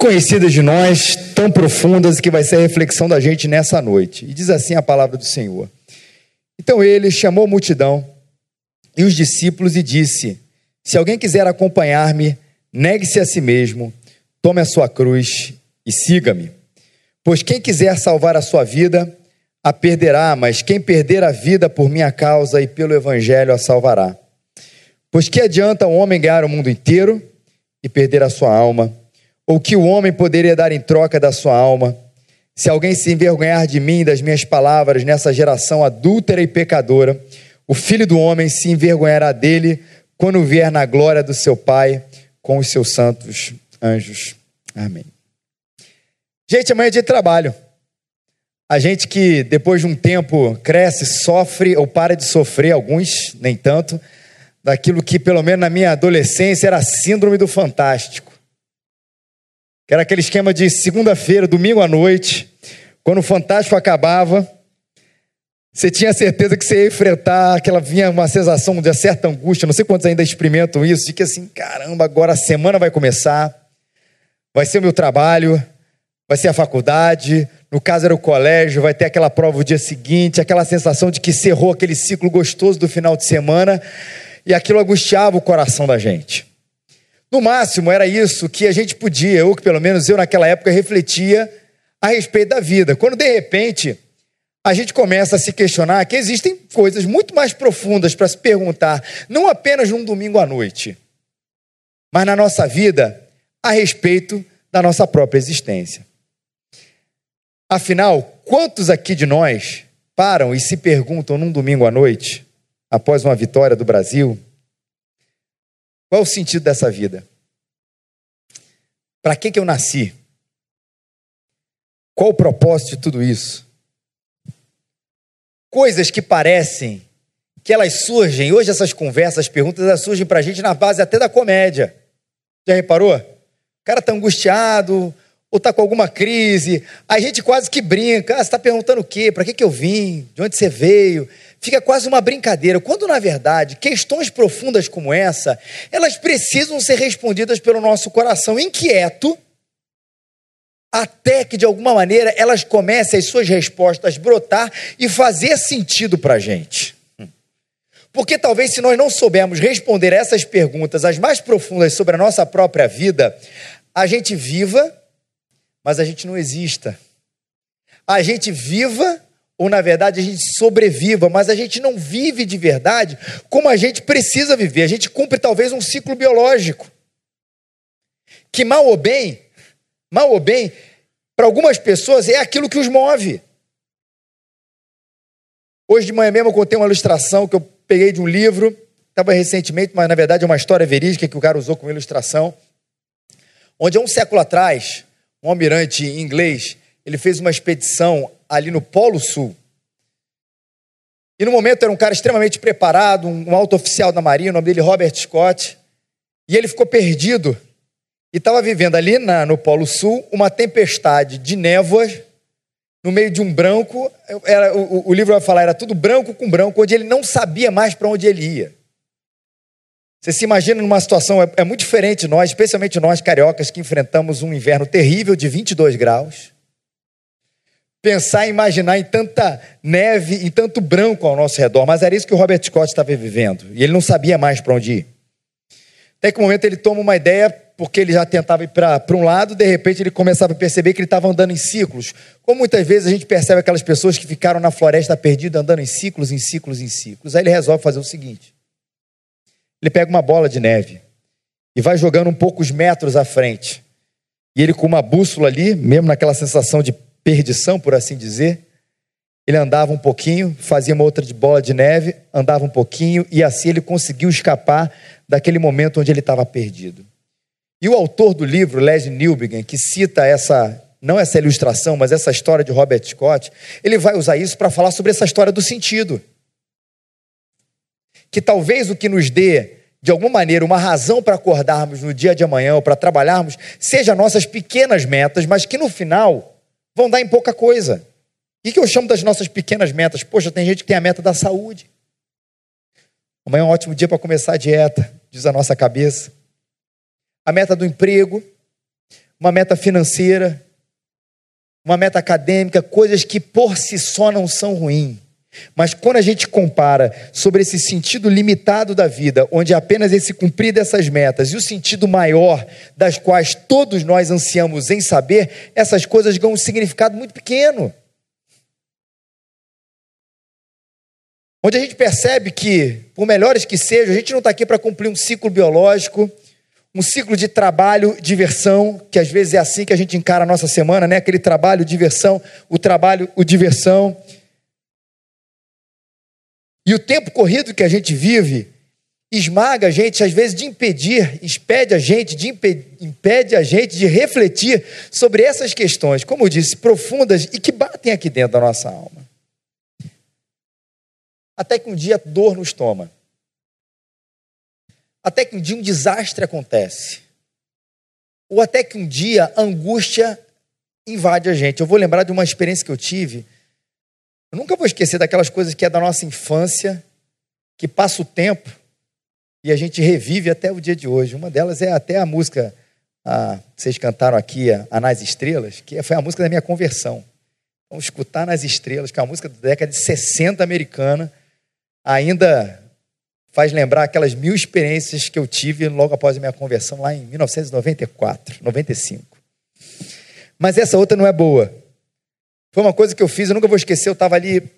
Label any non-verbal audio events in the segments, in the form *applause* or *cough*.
conhecidas de nós, tão profundas que vai ser a reflexão da gente nessa noite. E diz assim a palavra do Senhor. Então ele chamou a multidão e os discípulos e disse: Se alguém quiser acompanhar-me, negue-se a si mesmo, tome a sua cruz e siga-me. Pois quem quiser salvar a sua vida, a perderá, mas quem perder a vida por minha causa e pelo evangelho a salvará. Pois que adianta o homem ganhar o mundo inteiro e perder a sua alma? Ou que o homem poderia dar em troca da sua alma? Se alguém se envergonhar de mim das minhas palavras nessa geração adúltera e pecadora, o filho do homem se envergonhará dele quando vier na glória do seu Pai com os seus santos anjos. Amém. Gente, amanhã é dia de trabalho. A gente que depois de um tempo cresce, sofre ou para de sofrer, alguns nem tanto, daquilo que pelo menos na minha adolescência era a síndrome do fantástico. Que era aquele esquema de segunda-feira, domingo à noite, quando o fantástico acabava, você tinha certeza que você ia enfrentar aquela vinha uma sensação de certa angústia, não sei quantos ainda experimentam isso, de que assim, caramba, agora a semana vai começar, vai ser o meu trabalho, vai ser a faculdade, no caso era o colégio, vai ter aquela prova o dia seguinte, aquela sensação de que cerrou aquele ciclo gostoso do final de semana, e aquilo angustiava o coração da gente. No máximo, era isso que a gente podia, ou que pelo menos eu naquela época refletia a respeito da vida. Quando de repente a gente começa a se questionar que existem coisas muito mais profundas para se perguntar, não apenas num domingo à noite, mas na nossa vida a respeito da nossa própria existência. Afinal, quantos aqui de nós param e se perguntam num domingo à noite, após uma vitória do Brasil, qual o sentido dessa vida? Para que, que eu nasci? Qual o propósito de tudo isso? Coisas que parecem que elas surgem, hoje essas conversas, perguntas, elas surgem para a gente na base até da comédia. Já reparou? O cara está angustiado, ou está com alguma crise, a gente quase que brinca. Ah, você está perguntando o quê? Para que, que eu vim? De onde você veio? Fica quase uma brincadeira. Quando, na verdade, questões profundas como essa, elas precisam ser respondidas pelo nosso coração inquieto até que de alguma maneira elas comecem as suas respostas brotar e fazer sentido para a gente. Porque talvez se nós não soubermos responder essas perguntas, as mais profundas sobre a nossa própria vida, a gente viva, mas a gente não exista. A gente viva, ou na verdade a gente sobreviva, mas a gente não vive de verdade como a gente precisa viver. A gente cumpre talvez um ciclo biológico. Que mal ou bem mal ou bem, para algumas pessoas é aquilo que os move. Hoje de manhã mesmo eu contei uma ilustração que eu peguei de um livro, estava recentemente, mas na verdade é uma história verídica que o cara usou como ilustração, onde há um século atrás, um almirante inglês, ele fez uma expedição ali no Polo Sul. E no momento era um cara extremamente preparado, um alto oficial da Marinha, o nome dele Robert Scott, e ele ficou perdido e estava vivendo ali na, no Polo Sul uma tempestade de névoas no meio de um branco. Era, o, o livro vai falar, era tudo branco com branco, onde ele não sabia mais para onde ele ia. Você se imagina numa situação, é, é, muito diferente de nós, especialmente nós cariocas que enfrentamos um inverno terrível de 22 graus. Pensar e imaginar em tanta neve, em tanto branco ao nosso redor, mas era isso que o Robert Scott estava vivendo, e ele não sabia mais para onde ir. Até que um momento ele toma uma ideia porque ele já tentava ir para um lado, de repente ele começava a perceber que ele estava andando em ciclos. Como muitas vezes a gente percebe aquelas pessoas que ficaram na floresta perdida, andando em ciclos, em ciclos, em ciclos. Aí ele resolve fazer o seguinte: ele pega uma bola de neve e vai jogando um poucos metros à frente. E ele, com uma bússola ali, mesmo naquela sensação de perdição, por assim dizer, ele andava um pouquinho, fazia uma outra de bola de neve, andava um pouquinho, e assim ele conseguiu escapar daquele momento onde ele estava perdido. E o autor do livro, Leslie Newbegin, que cita essa, não essa ilustração, mas essa história de Robert Scott, ele vai usar isso para falar sobre essa história do sentido. Que talvez o que nos dê, de alguma maneira, uma razão para acordarmos no dia de amanhã ou para trabalharmos, seja nossas pequenas metas, mas que no final vão dar em pouca coisa. O que eu chamo das nossas pequenas metas? Poxa, tem gente que tem a meta da saúde. Amanhã é um ótimo dia para começar a dieta, diz a nossa cabeça a meta do emprego, uma meta financeira, uma meta acadêmica, coisas que por si só não são ruins. Mas quando a gente compara sobre esse sentido limitado da vida, onde apenas esse cumprir dessas metas, e o sentido maior das quais todos nós ansiamos em saber, essas coisas ganham um significado muito pequeno. Onde a gente percebe que, por melhores que sejam, a gente não está aqui para cumprir um ciclo biológico, um ciclo de trabalho, diversão, que às vezes é assim que a gente encara a nossa semana, né? Aquele trabalho, diversão, o trabalho, o diversão. E o tempo corrido que a gente vive esmaga a gente, às vezes, de impedir, impede a gente, de impede, impede a gente de refletir sobre essas questões, como eu disse, profundas e que batem aqui dentro da nossa alma. Até que um dia a dor nos toma. Até que um dia um desastre acontece. Ou até que um dia a angústia invade a gente. Eu vou lembrar de uma experiência que eu tive eu nunca vou esquecer daquelas coisas que é da nossa infância, que passa o tempo e a gente revive até o dia de hoje. Uma delas é até a música a, vocês cantaram aqui, a, Nas Estrelas, que foi a música da minha conversão. Vamos escutar Nas Estrelas, que é uma música da década de 60 americana, ainda faz lembrar aquelas mil experiências que eu tive logo após a minha conversão, lá em 1994, 95. Mas essa outra não é boa. Foi uma coisa que eu fiz, eu nunca vou esquecer. Eu estava ali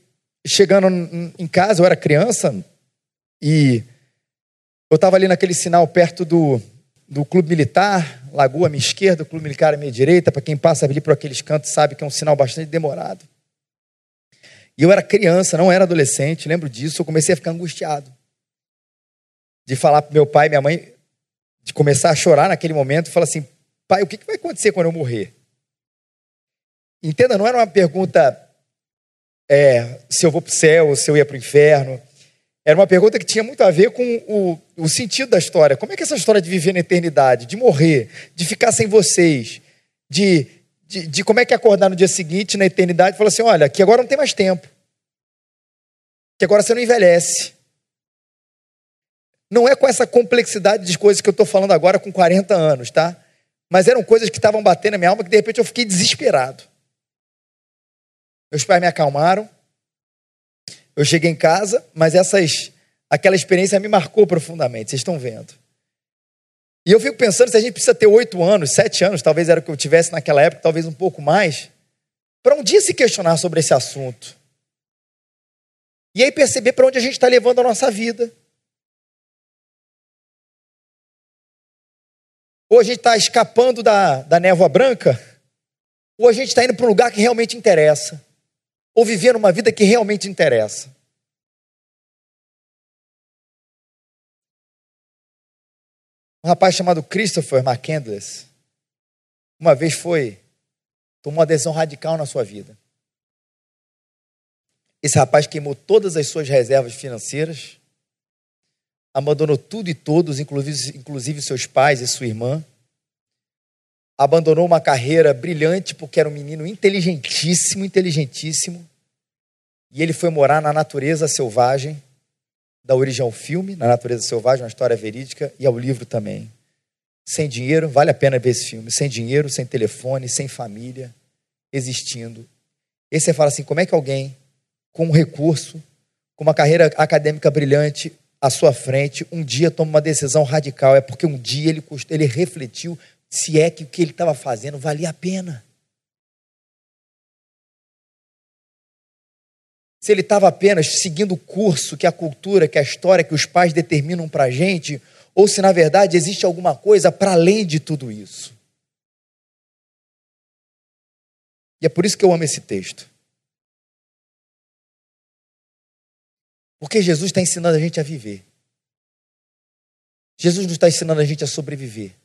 chegando em casa, eu era criança, e eu estava ali naquele sinal perto do, do Clube Militar, Lagoa à minha esquerda, o Clube Militar à minha direita. Para quem passa ali por aqueles cantos sabe que é um sinal bastante demorado. E eu era criança, não era adolescente, lembro disso. Eu comecei a ficar angustiado. De falar para meu pai e minha mãe, de começar a chorar naquele momento, e falar assim: pai, o que vai acontecer quando eu morrer? Entenda, não era uma pergunta é, se eu vou para o céu ou se eu ia para o inferno. Era uma pergunta que tinha muito a ver com o, o sentido da história. Como é que essa história de viver na eternidade, de morrer, de ficar sem vocês, de, de, de como é que é acordar no dia seguinte, na eternidade, e falar assim: olha, que agora não tem mais tempo, que agora você não envelhece. Não é com essa complexidade de coisas que eu estou falando agora com 40 anos, tá? Mas eram coisas que estavam batendo na minha alma que de repente eu fiquei desesperado. Meus pais me acalmaram. Eu cheguei em casa, mas essas, aquela experiência me marcou profundamente. Vocês estão vendo? E eu fico pensando se a gente precisa ter oito anos, sete anos, talvez era o que eu tivesse naquela época, talvez um pouco mais, para um dia se questionar sobre esse assunto. E aí perceber para onde a gente está levando a nossa vida. Ou a gente está escapando da, da névoa branca, ou a gente está indo para um lugar que realmente interessa ou viver uma vida que realmente interessa. Um rapaz chamado Christopher McCandless, uma vez foi, tomou uma decisão radical na sua vida. Esse rapaz queimou todas as suas reservas financeiras, abandonou tudo e todos, inclusive, inclusive seus pais e sua irmã, abandonou uma carreira brilhante porque era um menino inteligentíssimo, inteligentíssimo. E ele foi morar na natureza selvagem, da origem ao filme, na natureza selvagem, uma história verídica, e ao livro também. Sem dinheiro, vale a pena ver esse filme. Sem dinheiro, sem telefone, sem família, existindo. E você fala assim: como é que alguém com um recurso, com uma carreira acadêmica brilhante à sua frente, um dia toma uma decisão radical? É porque um dia ele, ele refletiu se é que o que ele estava fazendo valia a pena. Se ele estava apenas seguindo o curso que a cultura, que a história, que os pais determinam para a gente, ou se na verdade existe alguma coisa para além de tudo isso. E é por isso que eu amo esse texto. Porque Jesus está ensinando a gente a viver. Jesus não está ensinando a gente a sobreviver.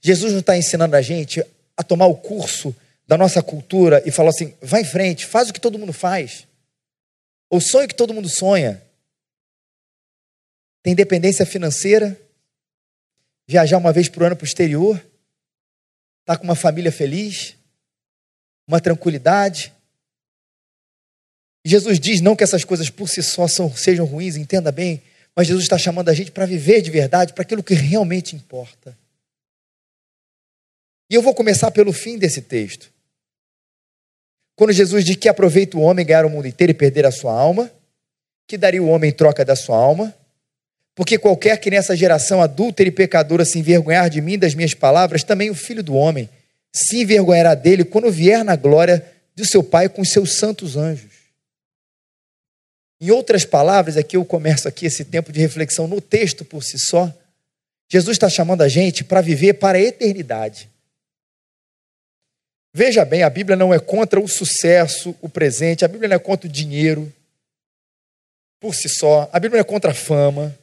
Jesus não está ensinando a gente a tomar o curso da nossa cultura e falar assim: vai em frente, faz o que todo mundo faz. Ou sonha o que todo mundo sonha. Tem dependência financeira, viajar uma vez por ano para o exterior, estar tá com uma família feliz, uma tranquilidade. Jesus diz não que essas coisas por si só são, sejam ruins, entenda bem, mas Jesus está chamando a gente para viver de verdade, para aquilo que realmente importa. E eu vou começar pelo fim desse texto. Quando Jesus diz que aproveita o homem ganhar o mundo inteiro e perder a sua alma, que daria o homem em troca da sua alma? Porque qualquer que nessa geração adúltera e pecadora se envergonhar de mim, das minhas palavras, também o filho do homem se envergonhará dele quando vier na glória do seu Pai com os seus santos anjos. Em outras palavras, aqui eu começo aqui esse tempo de reflexão no texto por si só. Jesus está chamando a gente para viver para a eternidade. Veja bem, a Bíblia não é contra o sucesso, o presente, a Bíblia não é contra o dinheiro por si só, a Bíblia não é contra a fama,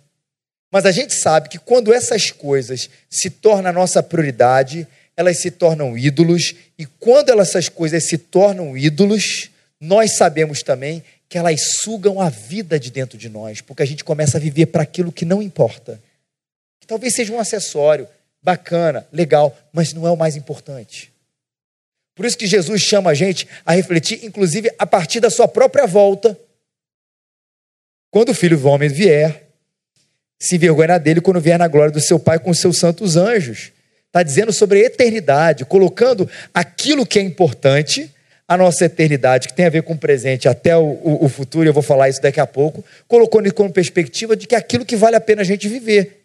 mas a gente sabe que quando essas coisas se tornam a nossa prioridade, elas se tornam ídolos, e quando essas coisas se tornam ídolos, nós sabemos também que elas sugam a vida de dentro de nós, porque a gente começa a viver para aquilo que não importa. Que talvez seja um acessório bacana, legal, mas não é o mais importante. Por isso que Jesus chama a gente a refletir, inclusive a partir da sua própria volta. Quando o filho do homem vier, se envergonhar dele quando vier na glória do seu Pai com os seus santos anjos. Está dizendo sobre a eternidade, colocando aquilo que é importante, a nossa eternidade, que tem a ver com o presente até o, o, o futuro, eu vou falar isso daqui a pouco, colocando como perspectiva de que é aquilo que vale a pena a gente viver.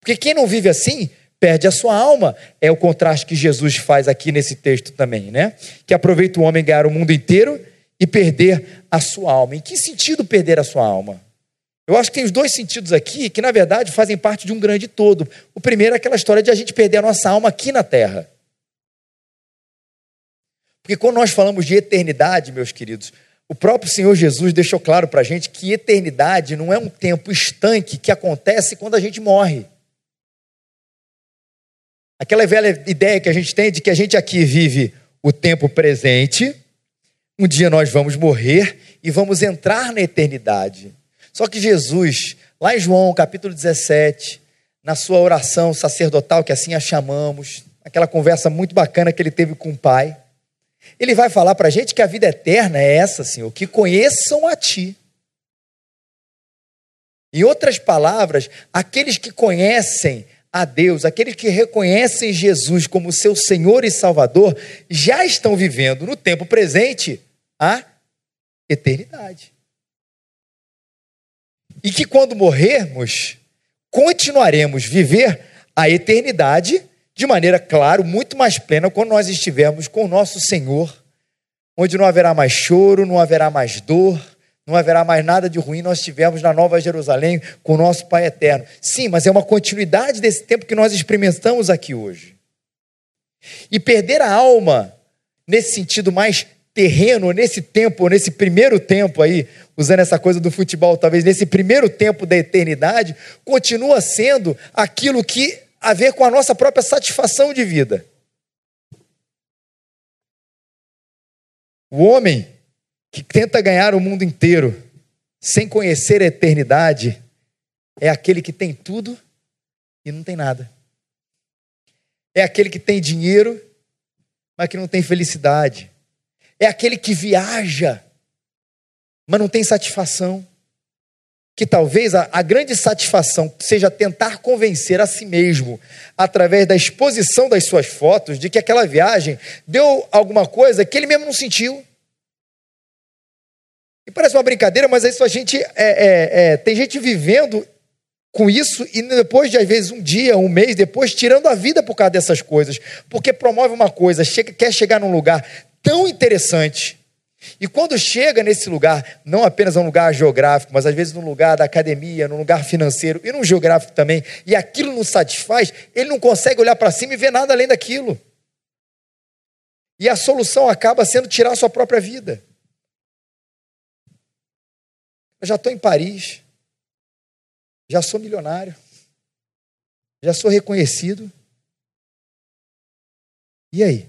Porque quem não vive assim, perde a sua alma. É o contraste que Jesus faz aqui nesse texto também, né? Que aproveita o homem ganhar o mundo inteiro e perder a sua alma. Em que sentido perder a sua alma? Eu acho que tem os dois sentidos aqui que, na verdade, fazem parte de um grande todo. O primeiro é aquela história de a gente perder a nossa alma aqui na terra. Porque quando nós falamos de eternidade, meus queridos, o próprio Senhor Jesus deixou claro para a gente que eternidade não é um tempo estanque que acontece quando a gente morre. Aquela velha ideia que a gente tem de que a gente aqui vive o tempo presente, um dia nós vamos morrer e vamos entrar na eternidade. Só que Jesus, lá em João capítulo 17, na sua oração sacerdotal, que assim a chamamos, aquela conversa muito bacana que ele teve com o Pai, ele vai falar para a gente que a vida eterna é essa, Senhor, que conheçam a Ti. Em outras palavras, aqueles que conhecem a Deus, aqueles que reconhecem Jesus como seu Senhor e Salvador, já estão vivendo no tempo presente a eternidade. E que quando morrermos, continuaremos viver a eternidade de maneira, claro, muito mais plena quando nós estivermos com o nosso Senhor, onde não haverá mais choro, não haverá mais dor, não haverá mais nada de ruim, nós estivermos na Nova Jerusalém com o nosso Pai eterno. Sim, mas é uma continuidade desse tempo que nós experimentamos aqui hoje. E perder a alma, nesse sentido mais terreno, nesse tempo, nesse primeiro tempo aí, usando essa coisa do futebol, talvez nesse primeiro tempo da eternidade, continua sendo aquilo que a ver com a nossa própria satisfação de vida. O homem que tenta ganhar o mundo inteiro sem conhecer a eternidade é aquele que tem tudo e não tem nada. É aquele que tem dinheiro, mas que não tem felicidade é aquele que viaja, mas não tem satisfação. Que talvez a, a, grande satisfação seja tentar convencer a si mesmo, através da exposição das suas fotos, de que aquela viagem deu alguma coisa que ele mesmo não sentiu. E parece uma brincadeira, mas isso a gente é, é, é, tem gente vivendo com isso e depois de às vezes um dia, um mês depois, tirando a vida por causa dessas coisas, porque promove uma coisa, chega, quer chegar num lugar tão interessante. E quando chega nesse lugar, não apenas um lugar geográfico, mas às vezes num lugar da academia, num lugar financeiro e num geográfico também, e aquilo não satisfaz, ele não consegue olhar para cima e ver nada além daquilo. E a solução acaba sendo tirar a sua própria vida. Eu já estou em Paris, já sou milionário, já sou reconhecido. E aí?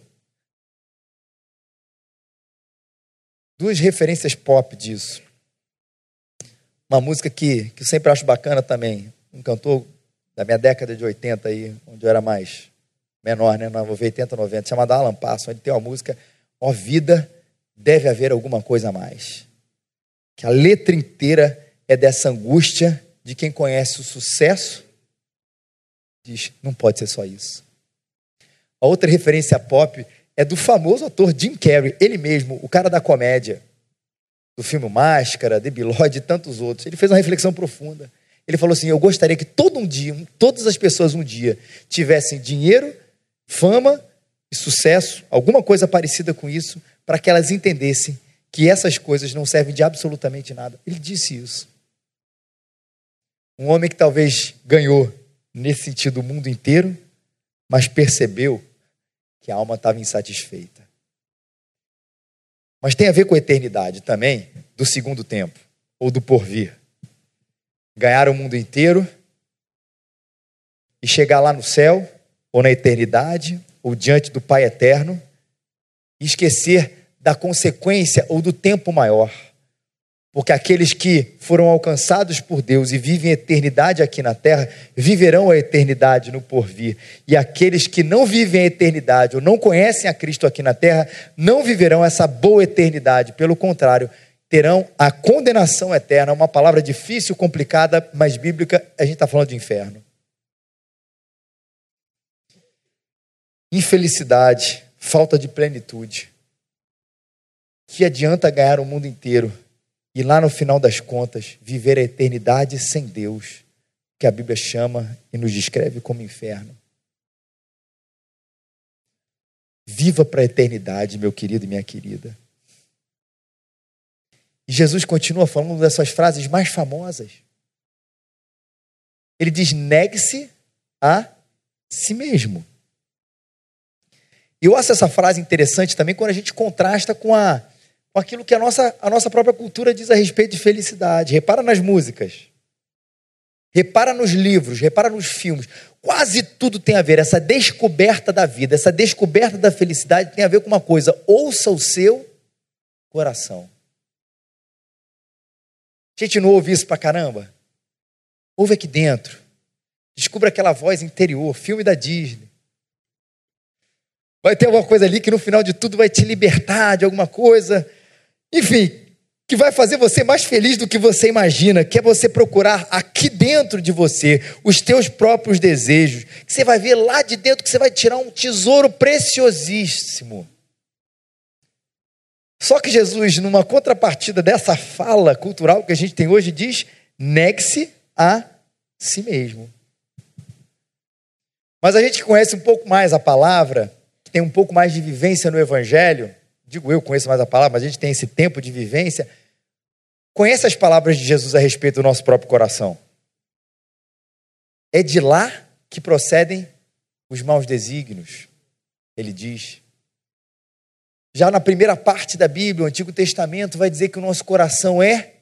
duas referências pop disso. Uma música que, que eu sempre acho bacana também, um cantor da minha década de 80 aí, onde eu era mais menor, né, 80, 90, chamada Alan Passo, onde tem uma música, ó vida, deve haver alguma coisa a mais. Que a letra inteira é dessa angústia de quem conhece o sucesso, diz, não pode ser só isso. A outra referência pop é do famoso ator Jim Carrey, ele mesmo, o cara da comédia, do filme Máscara, Lodge e tantos outros. Ele fez uma reflexão profunda. Ele falou assim: Eu gostaria que todo um dia, todas as pessoas um dia tivessem dinheiro, fama e sucesso, alguma coisa parecida com isso, para que elas entendessem que essas coisas não servem de absolutamente nada. Ele disse isso. Um homem que talvez ganhou, nesse sentido, o mundo inteiro, mas percebeu que a alma estava insatisfeita. Mas tem a ver com a eternidade também, do segundo tempo, ou do porvir. Ganhar o mundo inteiro e chegar lá no céu, ou na eternidade, ou diante do Pai eterno, e esquecer da consequência ou do tempo maior porque aqueles que foram alcançados por Deus e vivem eternidade aqui na terra, viverão a eternidade no porvir. E aqueles que não vivem a eternidade ou não conhecem a Cristo aqui na terra, não viverão essa boa eternidade. Pelo contrário, terão a condenação eterna. Uma palavra difícil, complicada, mas bíblica, a gente está falando de inferno. Infelicidade, falta de plenitude. Que adianta ganhar o mundo inteiro? e lá no final das contas, viver a eternidade sem Deus, que a Bíblia chama e nos descreve como inferno. Viva para a eternidade, meu querido e minha querida. E Jesus continua falando dessas frases mais famosas. Ele diz: negue-se a si mesmo. E eu acho essa frase interessante também quando a gente contrasta com a com aquilo que a nossa, a nossa própria cultura diz a respeito de felicidade. Repara nas músicas. Repara nos livros, repara nos filmes. Quase tudo tem a ver. Essa descoberta da vida, essa descoberta da felicidade tem a ver com uma coisa: ouça o seu coração. Gente não ouve isso pra caramba? Ouve aqui dentro. Descubra aquela voz interior, filme da Disney. Vai ter alguma coisa ali que no final de tudo vai te libertar de alguma coisa. Enfim, que vai fazer você mais feliz do que você imagina, que é você procurar aqui dentro de você os teus próprios desejos, que você vai ver lá de dentro que você vai tirar um tesouro preciosíssimo. Só que Jesus, numa contrapartida dessa fala cultural que a gente tem hoje, diz: negue-se a si mesmo. Mas a gente conhece um pouco mais a palavra, tem um pouco mais de vivência no Evangelho, digo eu conheço mais a palavra, mas a gente tem esse tempo de vivência, conhece as palavras de Jesus a respeito do nosso próprio coração. É de lá que procedem os maus desígnios, ele diz. Já na primeira parte da Bíblia, o Antigo Testamento vai dizer que o nosso coração é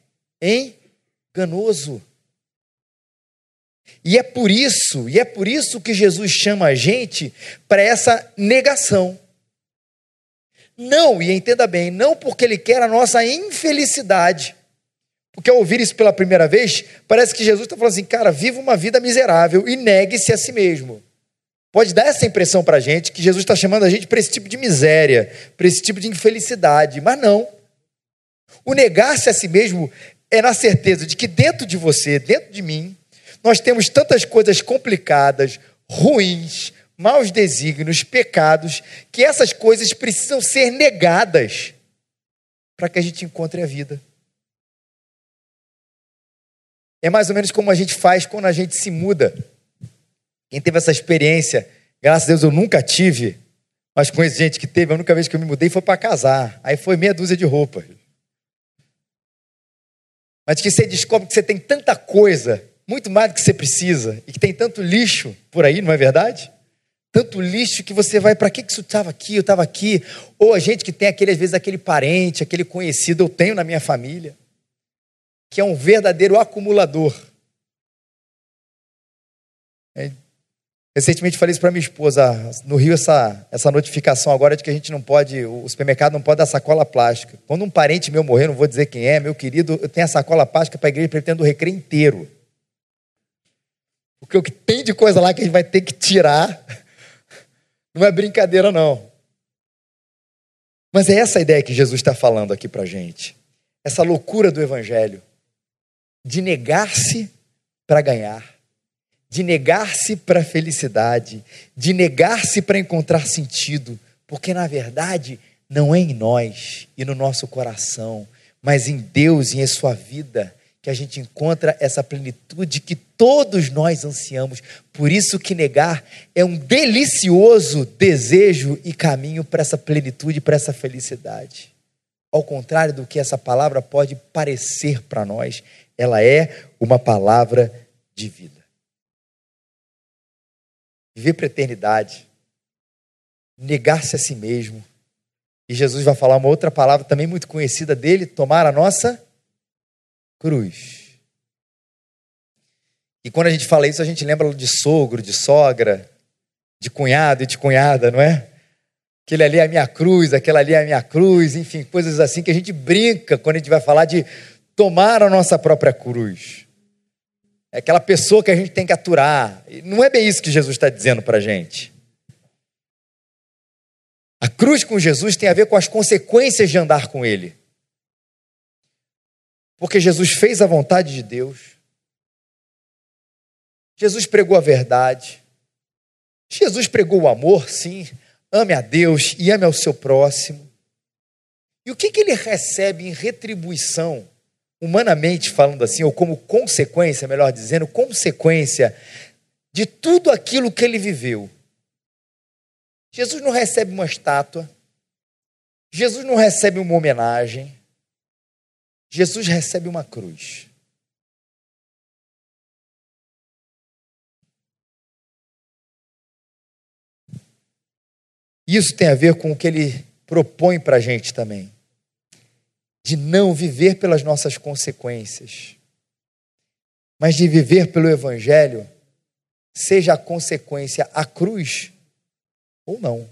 enganoso. E é por isso, e é por isso que Jesus chama a gente para essa negação. Não, e entenda bem, não porque ele quer a nossa infelicidade. Porque ao ouvir isso pela primeira vez, parece que Jesus está falando assim, cara, viva uma vida miserável e negue-se a si mesmo. Pode dar essa impressão para a gente que Jesus está chamando a gente para esse tipo de miséria, para esse tipo de infelicidade, mas não. O negar-se a si mesmo é na certeza de que dentro de você, dentro de mim, nós temos tantas coisas complicadas, ruins, maus desígnios, pecados, que essas coisas precisam ser negadas para que a gente encontre a vida. É mais ou menos como a gente faz quando a gente se muda. Quem teve essa experiência, graças a Deus eu nunca tive, mas conheço gente que teve, a única vez que eu me mudei foi para casar. Aí foi meia dúzia de roupas. Mas que você descobre que você tem tanta coisa, muito mais do que você precisa, e que tem tanto lixo por aí, não é verdade? Tanto lixo que você vai, para que isso estava aqui, eu estava aqui? Ou a gente que tem aquele, às vezes, aquele parente, aquele conhecido, eu tenho na minha família, que é um verdadeiro acumulador. Recentemente falei isso para minha esposa, no Rio, essa, essa notificação agora de que a gente não pode, o supermercado não pode dar sacola plástica. Quando um parente meu morrer, não vou dizer quem é, meu querido, eu tenho a sacola plástica para a igreja, pretendo o recreio inteiro. Porque o que tem de coisa lá que a gente vai ter que tirar não é brincadeira, não. Mas é essa ideia que Jesus está falando aqui para gente. Essa loucura do Evangelho de negar-se para ganhar, de negar-se para a felicidade, de negar-se para encontrar sentido, porque na verdade não é em nós e no nosso coração, mas em Deus e em sua vida que a gente encontra essa plenitude que todos nós ansiamos. Por isso que negar é um delicioso desejo e caminho para essa plenitude, para essa felicidade. Ao contrário do que essa palavra pode parecer para nós, ela é uma palavra de vida. Viver para a eternidade, negar-se a si mesmo. E Jesus vai falar uma outra palavra também muito conhecida dele: tomar a nossa cruz. E quando a gente fala isso, a gente lembra de sogro, de sogra, de cunhado e de cunhada, não é? Aquele ali é a minha cruz, aquela ali é a minha cruz, enfim, coisas assim que a gente brinca quando a gente vai falar de tomar a nossa própria cruz. É aquela pessoa que a gente tem que aturar. Não é bem isso que Jesus está dizendo para a gente. A cruz com Jesus tem a ver com as consequências de andar com Ele. Porque Jesus fez a vontade de Deus. Jesus pregou a verdade. Jesus pregou o amor, sim. Ame a Deus e ame ao seu próximo. E o que, que ele recebe em retribuição, humanamente falando assim, ou como consequência, melhor dizendo, consequência de tudo aquilo que ele viveu? Jesus não recebe uma estátua, Jesus não recebe uma homenagem, Jesus recebe uma cruz. Isso tem a ver com o que ele propõe para a gente também, de não viver pelas nossas consequências, mas de viver pelo Evangelho, seja a consequência a cruz ou não.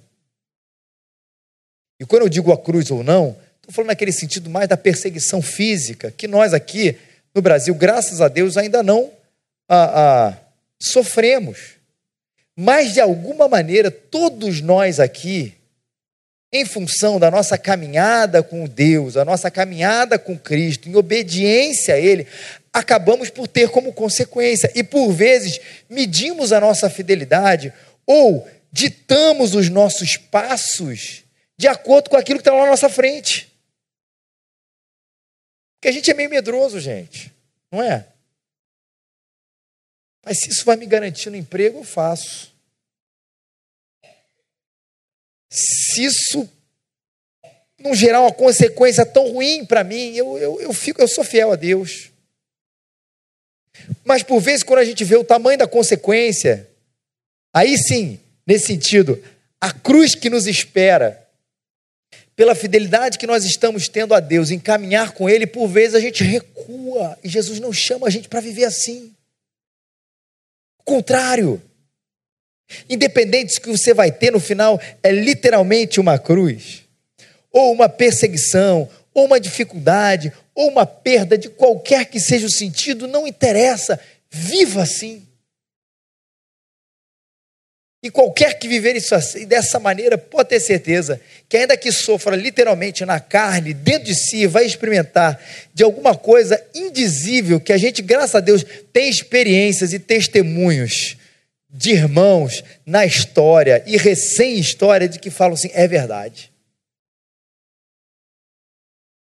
E quando eu digo a cruz ou não, Estou falando naquele sentido mais da perseguição física, que nós aqui no Brasil, graças a Deus, ainda não ah, ah, sofremos. Mas, de alguma maneira, todos nós aqui, em função da nossa caminhada com Deus, a nossa caminhada com Cristo, em obediência a Ele, acabamos por ter como consequência, e por vezes medimos a nossa fidelidade ou ditamos os nossos passos de acordo com aquilo que está lá na nossa frente. Porque a gente é meio medroso, gente, não é? Mas se isso vai me garantir no emprego, eu faço. Se isso não gerar uma consequência tão ruim para mim, eu, eu, eu, fico, eu sou fiel a Deus. Mas por vezes, quando a gente vê o tamanho da consequência, aí sim, nesse sentido, a cruz que nos espera pela fidelidade que nós estamos tendo a Deus, em caminhar com Ele, por vezes a gente recua e Jesus não chama a gente para viver assim. O contrário. Independente do que você vai ter no final, é literalmente uma cruz, ou uma perseguição, ou uma dificuldade, ou uma perda de qualquer que seja o sentido, não interessa, viva assim. E qualquer que viver isso assim, dessa maneira, pode ter certeza que, ainda que sofra literalmente na carne, dentro de si, vai experimentar de alguma coisa indizível que a gente, graças a Deus, tem experiências e testemunhos de irmãos na história e recém-história de que falam assim: é verdade.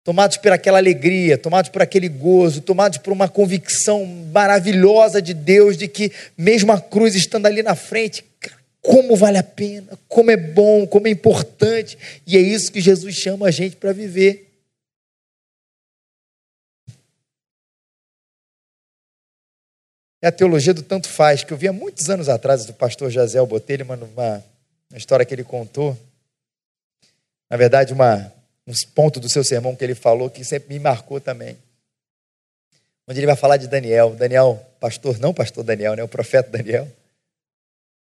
Tomados por aquela alegria, tomados por aquele gozo, tomados por uma convicção maravilhosa de Deus de que, mesmo a cruz estando ali na frente, como vale a pena, como é bom, como é importante, e é isso que Jesus chama a gente para viver. É a teologia do tanto faz, que eu vi há muitos anos atrás do pastor Jazel Botelho, uma, uma, uma história que ele contou. Na verdade, uma, um ponto do seu sermão que ele falou que sempre me marcou também. Onde ele vai falar de Daniel. Daniel, pastor, não pastor Daniel, né? O profeta Daniel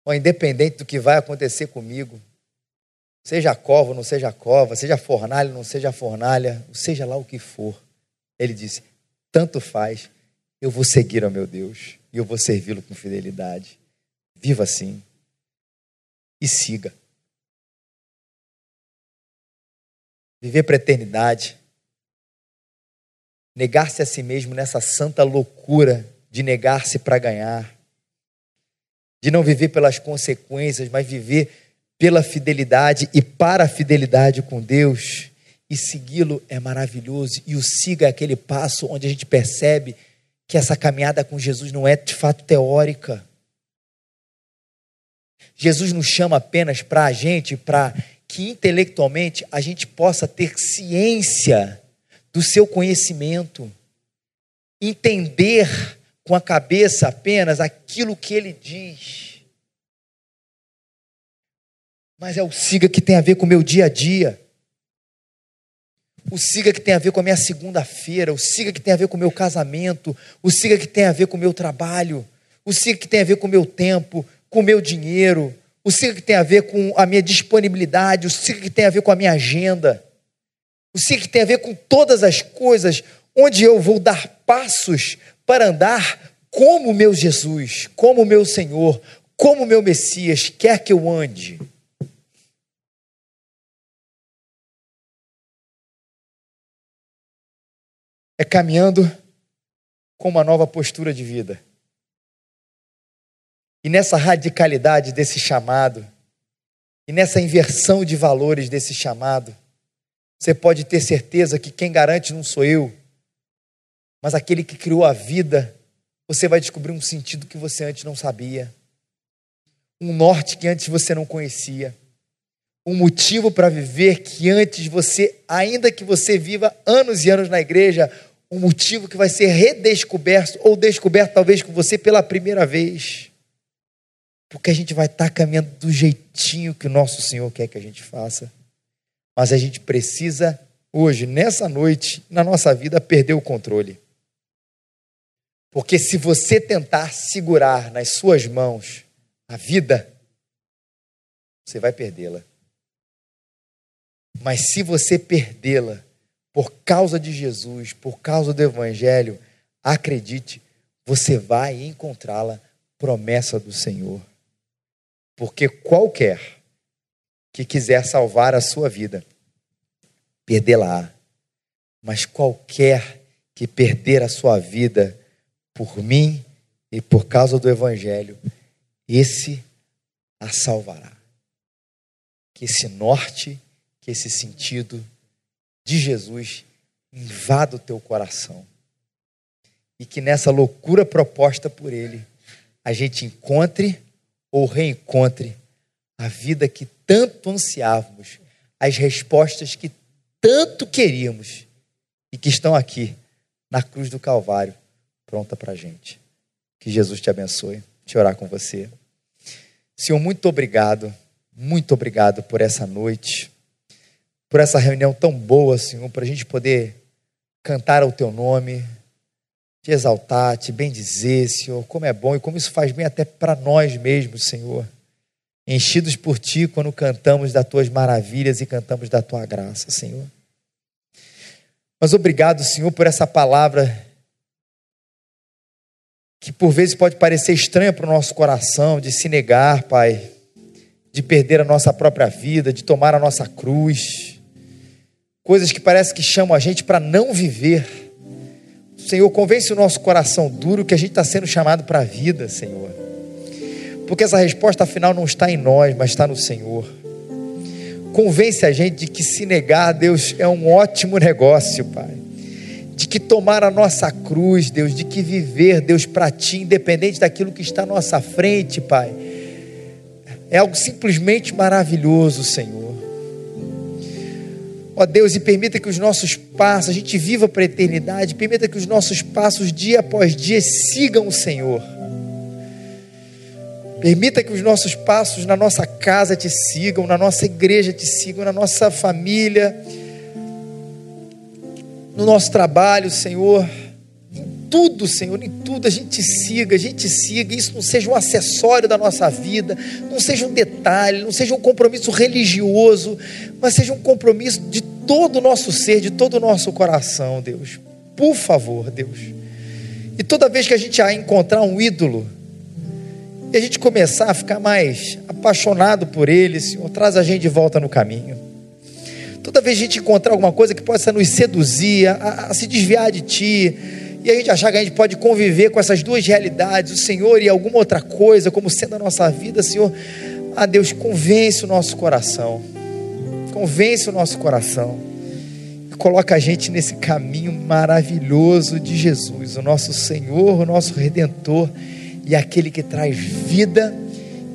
ou independente do que vai acontecer comigo, seja cova ou não seja cova, seja fornalha ou não seja fornalha, seja lá o que for, ele disse: tanto faz, eu vou seguir ao meu Deus e eu vou servi-lo com fidelidade. Viva assim e siga. Viver para a eternidade, negar-se a si mesmo nessa santa loucura de negar-se para ganhar de não viver pelas consequências, mas viver pela fidelidade e para a fidelidade com Deus. E segui-lo é maravilhoso. E o siga é aquele passo onde a gente percebe que essa caminhada com Jesus não é de fato teórica. Jesus nos chama apenas para a gente, para que intelectualmente a gente possa ter ciência do seu conhecimento, entender com a cabeça apenas aquilo que ele diz. Mas é o siga que tem a ver com o meu dia a dia. O siga que tem a ver com a minha segunda-feira, o siga que tem a ver com o meu casamento, o siga que tem a ver com o meu trabalho, o siga que tem a ver com o meu tempo, com o meu dinheiro, o siga que tem a ver com a minha disponibilidade, o siga que tem a ver com a minha agenda, o siga que tem a ver com todas as coisas onde eu vou dar passos para andar como meu Jesus, como meu Senhor, como meu Messias quer que eu ande. É caminhando com uma nova postura de vida. E nessa radicalidade desse chamado, e nessa inversão de valores desse chamado, você pode ter certeza que quem garante não sou eu, mas aquele que criou a vida, você vai descobrir um sentido que você antes não sabia, um norte que antes você não conhecia, um motivo para viver que antes você, ainda que você viva anos e anos na igreja, um motivo que vai ser redescoberto ou descoberto talvez com você pela primeira vez. Porque a gente vai estar caminhando do jeitinho que o nosso Senhor quer que a gente faça. Mas a gente precisa hoje, nessa noite, na nossa vida, perder o controle. Porque se você tentar segurar nas suas mãos a vida, você vai perdê-la. Mas se você perdê-la por causa de Jesus, por causa do Evangelho, acredite, você vai encontrá-la, promessa do Senhor. Porque qualquer que quiser salvar a sua vida, perdê-la. Mas qualquer que perder a sua vida por mim e por causa do Evangelho, esse a salvará. Que esse norte, que esse sentido de Jesus invada o teu coração. E que nessa loucura proposta por Ele, a gente encontre ou reencontre a vida que tanto ansiávamos, as respostas que tanto queríamos e que estão aqui na cruz do Calvário pronta para a gente. Que Jesus te abençoe. Te orar com você. Senhor, muito obrigado, muito obrigado por essa noite, por essa reunião tão boa, Senhor, para a gente poder cantar ao teu nome, te exaltar, te bendizer, Senhor. Como é bom e como isso faz bem até para nós mesmos, Senhor. Enchidos por ti quando cantamos das tuas maravilhas e cantamos da tua graça, Senhor. Mas obrigado, Senhor, por essa palavra que por vezes pode parecer estranha para o nosso coração, de se negar, Pai, de perder a nossa própria vida, de tomar a nossa cruz, coisas que parece que chamam a gente para não viver. Senhor, convence o nosso coração duro que a gente está sendo chamado para a vida, Senhor. Porque essa resposta afinal não está em nós, mas está no Senhor. Convence a gente de que se negar a Deus é um ótimo *laughs* negócio, Pai de que tomar a nossa cruz, Deus, de que viver, Deus, para Ti, independente daquilo que está à nossa frente, Pai, é algo simplesmente maravilhoso, Senhor. Ó Deus, e permita que os nossos passos, a gente viva para a eternidade, permita que os nossos passos, dia após dia, sigam o Senhor. Permita que os nossos passos na nossa casa te sigam, na nossa igreja te sigam, na nossa família no nosso trabalho, Senhor, em tudo, Senhor, em tudo a gente siga, a gente siga, isso não seja um acessório da nossa vida, não seja um detalhe, não seja um compromisso religioso, mas seja um compromisso de todo o nosso ser, de todo o nosso coração, Deus. Por favor, Deus. E toda vez que a gente encontrar um ídolo, e a gente começar a ficar mais apaixonado por ele, Senhor, traz a gente de volta no caminho. Toda vez a gente encontrar alguma coisa que possa nos seduzir, a, a se desviar de Ti, e a gente achar que a gente pode conviver com essas duas realidades, o Senhor e alguma outra coisa, como sendo a nossa vida, Senhor, ah Deus, convence o nosso coração, convence o nosso coração, e coloca a gente nesse caminho maravilhoso de Jesus, o nosso Senhor, o nosso Redentor, e aquele que traz vida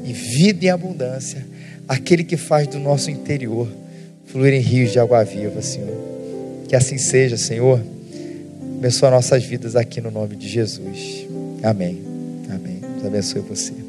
e vida em abundância, aquele que faz do nosso interior fluir em rios de água viva, Senhor. Que assim seja, Senhor. Abençoa nossas vidas aqui no nome de Jesus. Amém. Amém. Deus abençoe você.